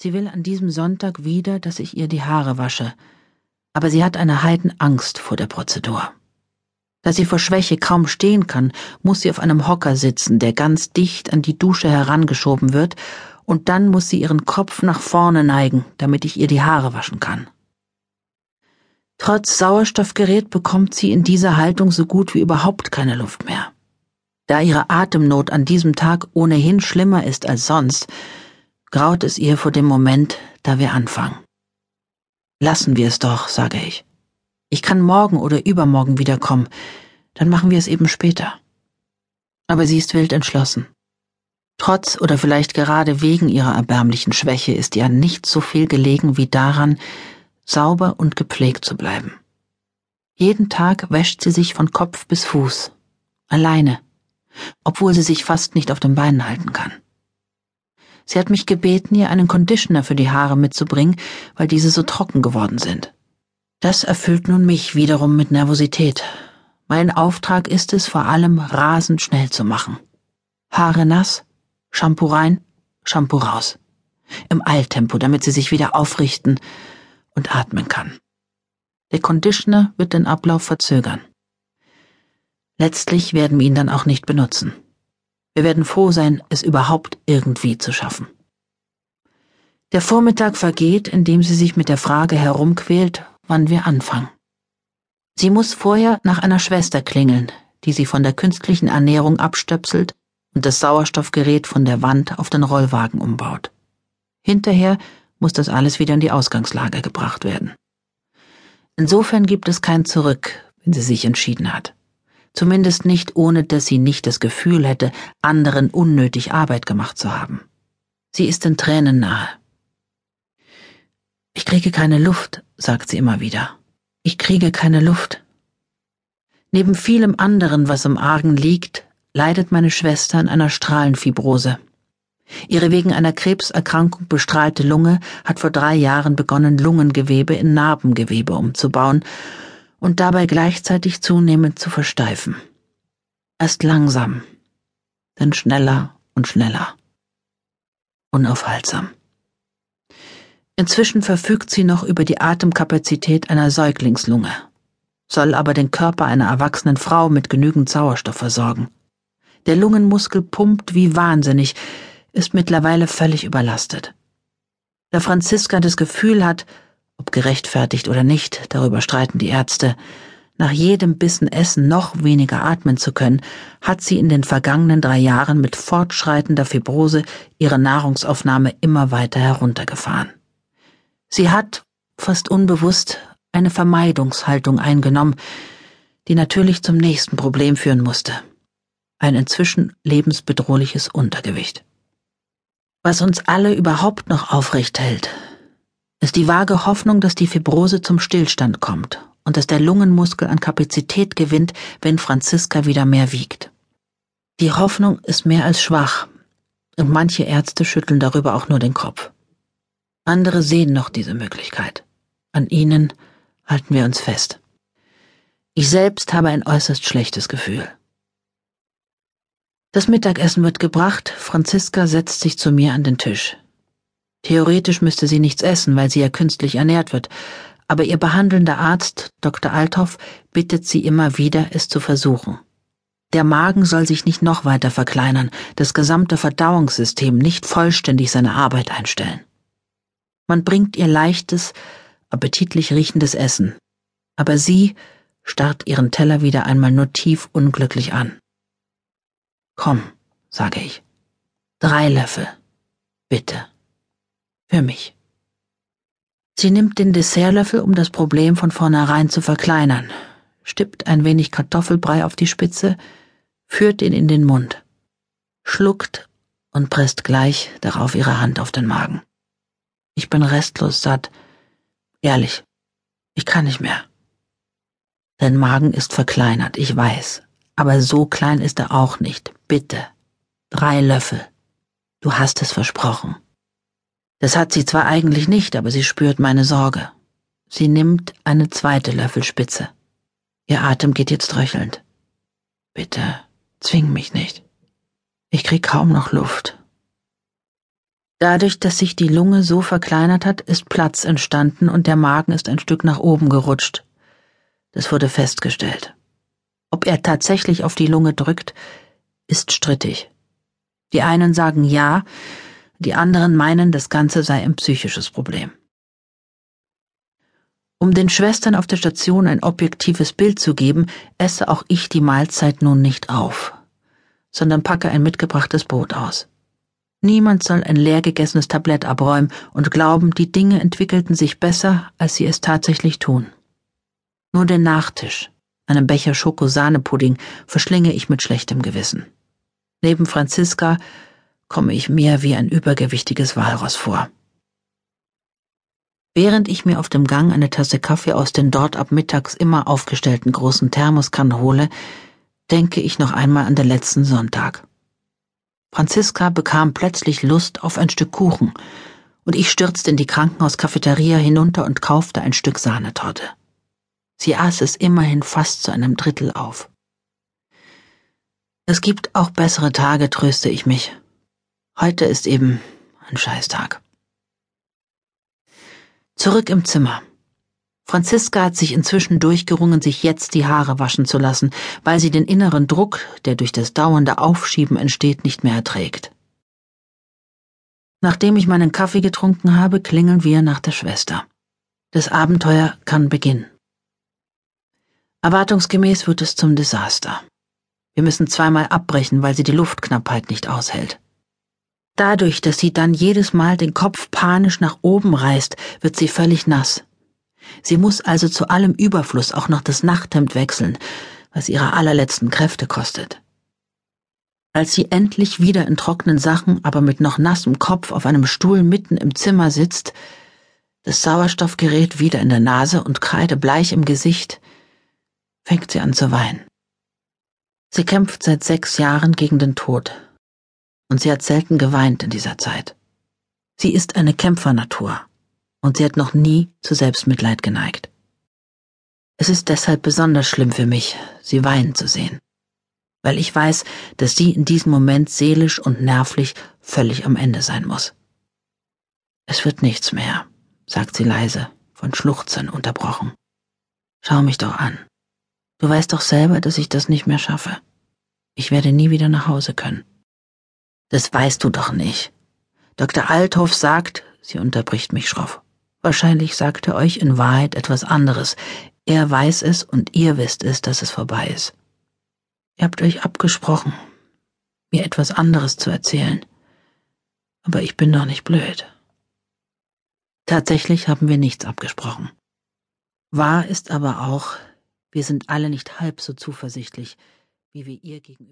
Sie will an diesem Sonntag wieder, dass ich ihr die Haare wasche, aber sie hat eine Heidenangst vor der Prozedur. Da sie vor Schwäche kaum stehen kann, muss sie auf einem Hocker sitzen, der ganz dicht an die Dusche herangeschoben wird, und dann muss sie ihren Kopf nach vorne neigen, damit ich ihr die Haare waschen kann. Trotz Sauerstoffgerät bekommt sie in dieser Haltung so gut wie überhaupt keine Luft mehr. Da ihre Atemnot an diesem Tag ohnehin schlimmer ist als sonst, graut es ihr vor dem Moment, da wir anfangen. Lassen wir es doch, sage ich. Ich kann morgen oder übermorgen wiederkommen, dann machen wir es eben später. Aber sie ist wild entschlossen. Trotz oder vielleicht gerade wegen ihrer erbärmlichen Schwäche ist ihr nicht so viel gelegen wie daran, sauber und gepflegt zu bleiben. Jeden Tag wäscht sie sich von Kopf bis Fuß, alleine, obwohl sie sich fast nicht auf den Beinen halten kann. Sie hat mich gebeten, ihr einen Conditioner für die Haare mitzubringen, weil diese so trocken geworden sind. Das erfüllt nun mich wiederum mit Nervosität. Mein Auftrag ist es, vor allem rasend schnell zu machen. Haare nass, Shampoo rein, Shampoo raus. Im Eiltempo, damit sie sich wieder aufrichten und atmen kann. Der Conditioner wird den Ablauf verzögern. Letztlich werden wir ihn dann auch nicht benutzen. Wir werden froh sein, es überhaupt irgendwie zu schaffen. Der Vormittag vergeht, indem sie sich mit der Frage herumquält, wann wir anfangen. Sie muss vorher nach einer Schwester klingeln, die sie von der künstlichen Ernährung abstöpselt und das Sauerstoffgerät von der Wand auf den Rollwagen umbaut. Hinterher muss das alles wieder in die Ausgangslage gebracht werden. Insofern gibt es kein Zurück, wenn sie sich entschieden hat zumindest nicht ohne dass sie nicht das Gefühl hätte, anderen unnötig Arbeit gemacht zu haben. Sie ist den Tränen nahe. Ich kriege keine Luft, sagt sie immer wieder. Ich kriege keine Luft. Neben vielem anderen, was im Argen liegt, leidet meine Schwester an einer Strahlenfibrose. Ihre wegen einer Krebserkrankung bestrahlte Lunge hat vor drei Jahren begonnen, Lungengewebe in Narbengewebe umzubauen und dabei gleichzeitig zunehmend zu versteifen. Erst langsam, dann schneller und schneller. Unaufhaltsam. Inzwischen verfügt sie noch über die Atemkapazität einer Säuglingslunge, soll aber den Körper einer erwachsenen Frau mit genügend Sauerstoff versorgen. Der Lungenmuskel pumpt wie wahnsinnig, ist mittlerweile völlig überlastet. Da Franziska das Gefühl hat, ob gerechtfertigt oder nicht, darüber streiten die Ärzte, nach jedem Bissen Essen noch weniger atmen zu können, hat sie in den vergangenen drei Jahren mit fortschreitender Fibrose ihre Nahrungsaufnahme immer weiter heruntergefahren. Sie hat, fast unbewusst, eine Vermeidungshaltung eingenommen, die natürlich zum nächsten Problem führen musste. Ein inzwischen lebensbedrohliches Untergewicht. Was uns alle überhaupt noch aufrecht hält, ist die vage Hoffnung, dass die Fibrose zum Stillstand kommt und dass der Lungenmuskel an Kapazität gewinnt, wenn Franziska wieder mehr wiegt. Die Hoffnung ist mehr als schwach, und manche Ärzte schütteln darüber auch nur den Kopf. Andere sehen noch diese Möglichkeit. An ihnen halten wir uns fest. Ich selbst habe ein äußerst schlechtes Gefühl. Das Mittagessen wird gebracht, Franziska setzt sich zu mir an den Tisch. Theoretisch müsste sie nichts essen, weil sie ja künstlich ernährt wird, aber ihr behandelnder Arzt, Dr. Althoff, bittet sie immer wieder, es zu versuchen. Der Magen soll sich nicht noch weiter verkleinern, das gesamte Verdauungssystem nicht vollständig seine Arbeit einstellen. Man bringt ihr leichtes, appetitlich riechendes Essen, aber sie starrt ihren Teller wieder einmal nur tief unglücklich an. Komm, sage ich. Drei Löffel. Bitte. Für mich. Sie nimmt den Dessertlöffel, um das Problem von vornherein zu verkleinern, stippt ein wenig Kartoffelbrei auf die Spitze, führt ihn in den Mund, schluckt und presst gleich darauf ihre Hand auf den Magen. Ich bin restlos satt. Ehrlich, ich kann nicht mehr. Dein Magen ist verkleinert, ich weiß, aber so klein ist er auch nicht. Bitte. Drei Löffel. Du hast es versprochen. Das hat sie zwar eigentlich nicht, aber sie spürt meine Sorge. Sie nimmt eine zweite Löffelspitze. Ihr Atem geht jetzt röchelnd. Bitte, zwing mich nicht. Ich krieg kaum noch Luft. Dadurch, dass sich die Lunge so verkleinert hat, ist Platz entstanden und der Magen ist ein Stück nach oben gerutscht. Das wurde festgestellt. Ob er tatsächlich auf die Lunge drückt, ist strittig. Die einen sagen ja, die anderen meinen, das Ganze sei ein psychisches Problem. Um den Schwestern auf der Station ein objektives Bild zu geben, esse auch ich die Mahlzeit nun nicht auf, sondern packe ein mitgebrachtes Brot aus. Niemand soll ein leer gegessenes Tablett abräumen und glauben, die Dinge entwickelten sich besser, als sie es tatsächlich tun. Nur den Nachtisch, einen Becher Schokosahnepudding, verschlinge ich mit schlechtem Gewissen. Neben Franziska komme ich mir wie ein übergewichtiges Walross vor. Während ich mir auf dem Gang eine Tasse Kaffee aus den dort ab mittags immer aufgestellten großen Thermoskannen hole, denke ich noch einmal an den letzten Sonntag. Franziska bekam plötzlich Lust auf ein Stück Kuchen, und ich stürzte in die Krankenhauskafeteria hinunter und kaufte ein Stück Sahnetorte. Sie aß es immerhin fast zu einem Drittel auf. Es gibt auch bessere Tage, tröste ich mich. Heute ist eben ein Scheißtag. Zurück im Zimmer. Franziska hat sich inzwischen durchgerungen, sich jetzt die Haare waschen zu lassen, weil sie den inneren Druck, der durch das dauernde Aufschieben entsteht, nicht mehr erträgt. Nachdem ich meinen Kaffee getrunken habe, klingeln wir nach der Schwester. Das Abenteuer kann beginnen. Erwartungsgemäß wird es zum Desaster. Wir müssen zweimal abbrechen, weil sie die Luftknappheit nicht aushält. Dadurch, dass sie dann jedes Mal den Kopf panisch nach oben reißt, wird sie völlig nass. Sie muss also zu allem Überfluss auch noch das Nachthemd wechseln, was ihre allerletzten Kräfte kostet. Als sie endlich wieder in trockenen Sachen, aber mit noch nassem Kopf auf einem Stuhl mitten im Zimmer sitzt, das Sauerstoffgerät wieder in der Nase und kreidebleich im Gesicht, fängt sie an zu weinen. Sie kämpft seit sechs Jahren gegen den Tod und sie hat selten geweint in dieser Zeit. Sie ist eine Kämpfernatur, und sie hat noch nie zu Selbstmitleid geneigt. Es ist deshalb besonders schlimm für mich, sie weinen zu sehen, weil ich weiß, dass sie in diesem Moment seelisch und nervlich völlig am Ende sein muss. Es wird nichts mehr, sagt sie leise, von Schluchzen unterbrochen. Schau mich doch an. Du weißt doch selber, dass ich das nicht mehr schaffe. Ich werde nie wieder nach Hause können. Das weißt du doch nicht. Dr. Althoff sagt, sie unterbricht mich schroff. Wahrscheinlich sagt er euch in Wahrheit etwas anderes. Er weiß es und ihr wisst es, dass es vorbei ist. Ihr habt euch abgesprochen, mir etwas anderes zu erzählen. Aber ich bin doch nicht blöd. Tatsächlich haben wir nichts abgesprochen. Wahr ist aber auch, wir sind alle nicht halb so zuversichtlich, wie wir ihr gegenüber